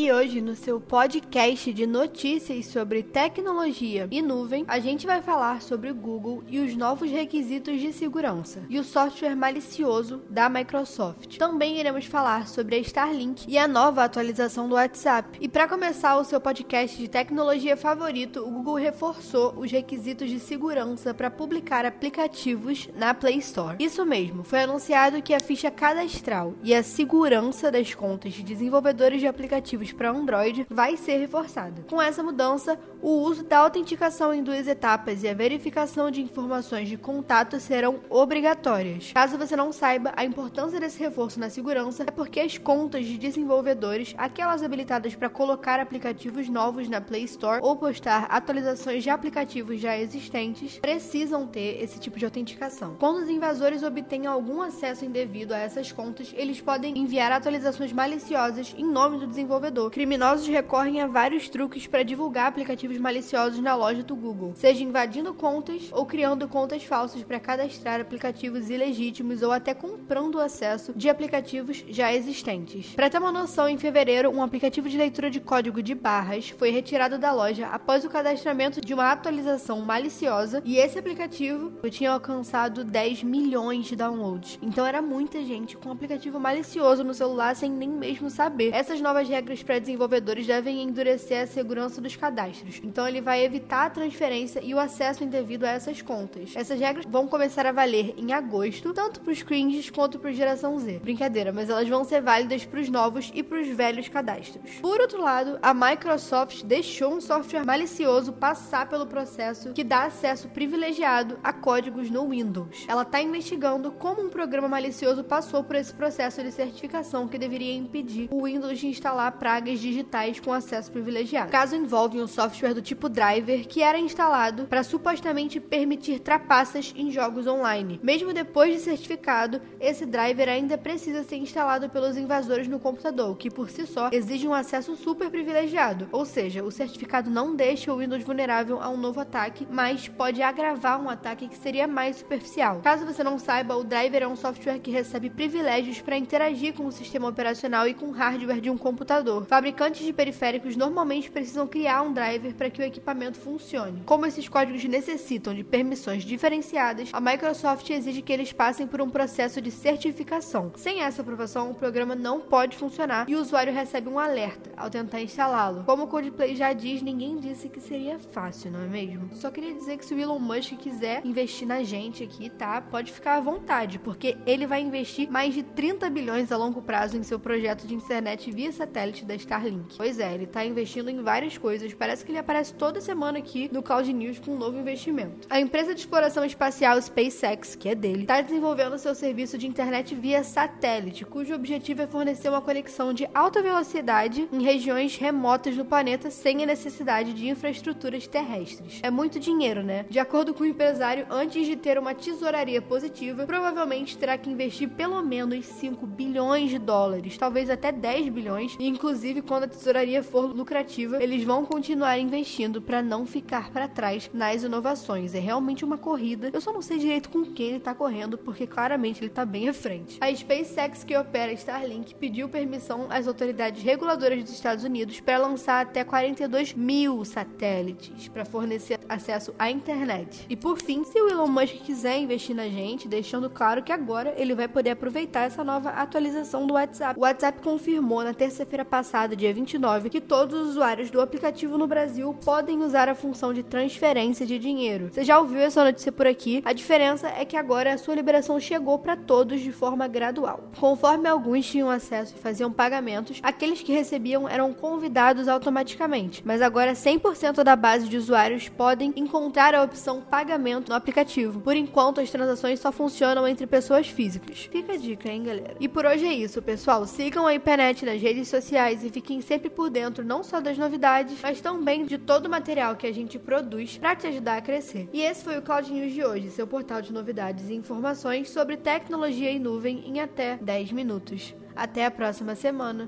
E hoje, no seu podcast de notícias sobre tecnologia e nuvem, a gente vai falar sobre o Google e os novos requisitos de segurança e o software malicioso da Microsoft. Também iremos falar sobre a Starlink e a nova atualização do WhatsApp. E para começar o seu podcast de tecnologia favorito, o Google reforçou os requisitos de segurança para publicar aplicativos na Play Store. Isso mesmo, foi anunciado que a ficha cadastral e a segurança das contas de desenvolvedores de aplicativos para Android vai ser reforçada. Com essa mudança, o uso da autenticação em duas etapas e a verificação de informações de contato serão obrigatórias. Caso você não saiba, a importância desse reforço na segurança é porque as contas de desenvolvedores, aquelas habilitadas para colocar aplicativos novos na Play Store ou postar atualizações de aplicativos já existentes, precisam ter esse tipo de autenticação. Quando os invasores obtêm algum acesso indevido a essas contas, eles podem enviar atualizações maliciosas em nome do desenvolvedor criminosos recorrem a vários truques para divulgar aplicativos maliciosos na loja do Google, seja invadindo contas ou criando contas falsas para cadastrar aplicativos ilegítimos ou até comprando acesso de aplicativos já existentes. Para ter uma noção, em fevereiro, um aplicativo de leitura de código de barras foi retirado da loja após o cadastramento de uma atualização maliciosa e esse aplicativo tinha alcançado 10 milhões de downloads. Então era muita gente com um aplicativo malicioso no celular sem nem mesmo saber. Essas novas regras para desenvolvedores devem endurecer a segurança dos cadastros. Então ele vai evitar a transferência e o acesso indevido a essas contas. Essas regras vão começar a valer em agosto, tanto para os cringes quanto para geração Z. Brincadeira, mas elas vão ser válidas para os novos e para os velhos cadastros. Por outro lado, a Microsoft deixou um software malicioso passar pelo processo que dá acesso privilegiado a códigos no Windows. Ela está investigando como um programa malicioso passou por esse processo de certificação que deveria impedir o Windows de instalar pragas digitais com acesso privilegiado. O caso envolve um software do tipo driver que era instalado para supostamente permitir trapaças em jogos online. Mesmo depois de certificado, esse driver ainda precisa ser instalado pelos invasores no computador, que por si só exige um acesso super privilegiado. Ou seja, o certificado não deixa o Windows vulnerável a um novo ataque, mas pode agravar um ataque que seria mais superficial. Caso você não saiba, o driver é um software que recebe privilégios para interagir com o sistema operacional e com o hardware de um computador. Fabricantes de periféricos normalmente precisam criar um driver para que o equipamento funcione. Como esses códigos necessitam de permissões diferenciadas, a Microsoft exige que eles passem por um processo de certificação. Sem essa aprovação, o programa não pode funcionar e o usuário recebe um alerta ao tentar instalá-lo. Como o Codeplay já diz, ninguém disse que seria fácil, não é mesmo? Só queria dizer que se o Elon Musk quiser investir na gente aqui, tá? Pode ficar à vontade, porque ele vai investir mais de 30 bilhões a longo prazo em seu projeto de internet via satélite da Starlink. Pois é, ele tá investindo em várias coisas. Parece que ele aparece toda semana aqui no Cloud News com um novo investimento. A empresa de exploração espacial SpaceX, que é dele, está desenvolvendo seu serviço de internet via satélite, cujo objetivo é fornecer uma conexão de alta velocidade em regiões remotas do planeta sem a necessidade de infraestruturas terrestres. É muito dinheiro, né? De acordo com o empresário, antes de ter uma tesouraria positiva, provavelmente terá que investir pelo menos 5 bilhões de dólares, talvez até 10 bilhões, inclusive Inclusive, quando a tesouraria for lucrativa, eles vão continuar investindo para não ficar para trás nas inovações. É realmente uma corrida. Eu só não sei direito com quem ele tá correndo, porque claramente ele tá bem à frente. A SpaceX, que opera Starlink, pediu permissão às autoridades reguladoras dos Estados Unidos para lançar até 42 mil satélites para fornecer acesso à internet. E por fim, se o Elon Musk quiser investir na gente, deixando claro que agora ele vai poder aproveitar essa nova atualização do WhatsApp. O WhatsApp confirmou na terça-feira passada passado, dia 29, que todos os usuários do aplicativo no Brasil podem usar a função de transferência de dinheiro. Você já ouviu essa notícia por aqui? A diferença é que agora a sua liberação chegou para todos de forma gradual. Conforme alguns tinham acesso e faziam pagamentos, aqueles que recebiam eram convidados automaticamente, mas agora 100% da base de usuários podem encontrar a opção pagamento no aplicativo. Por enquanto, as transações só funcionam entre pessoas físicas. Fica a dica, hein, galera? E por hoje é isso, pessoal. Sigam a IPNET nas redes sociais e e fiquem sempre por dentro não só das novidades, mas também de todo o material que a gente produz para te ajudar a crescer. E esse foi o Cloud News de hoje, seu portal de novidades e informações sobre tecnologia e nuvem em até 10 minutos. Até a próxima semana.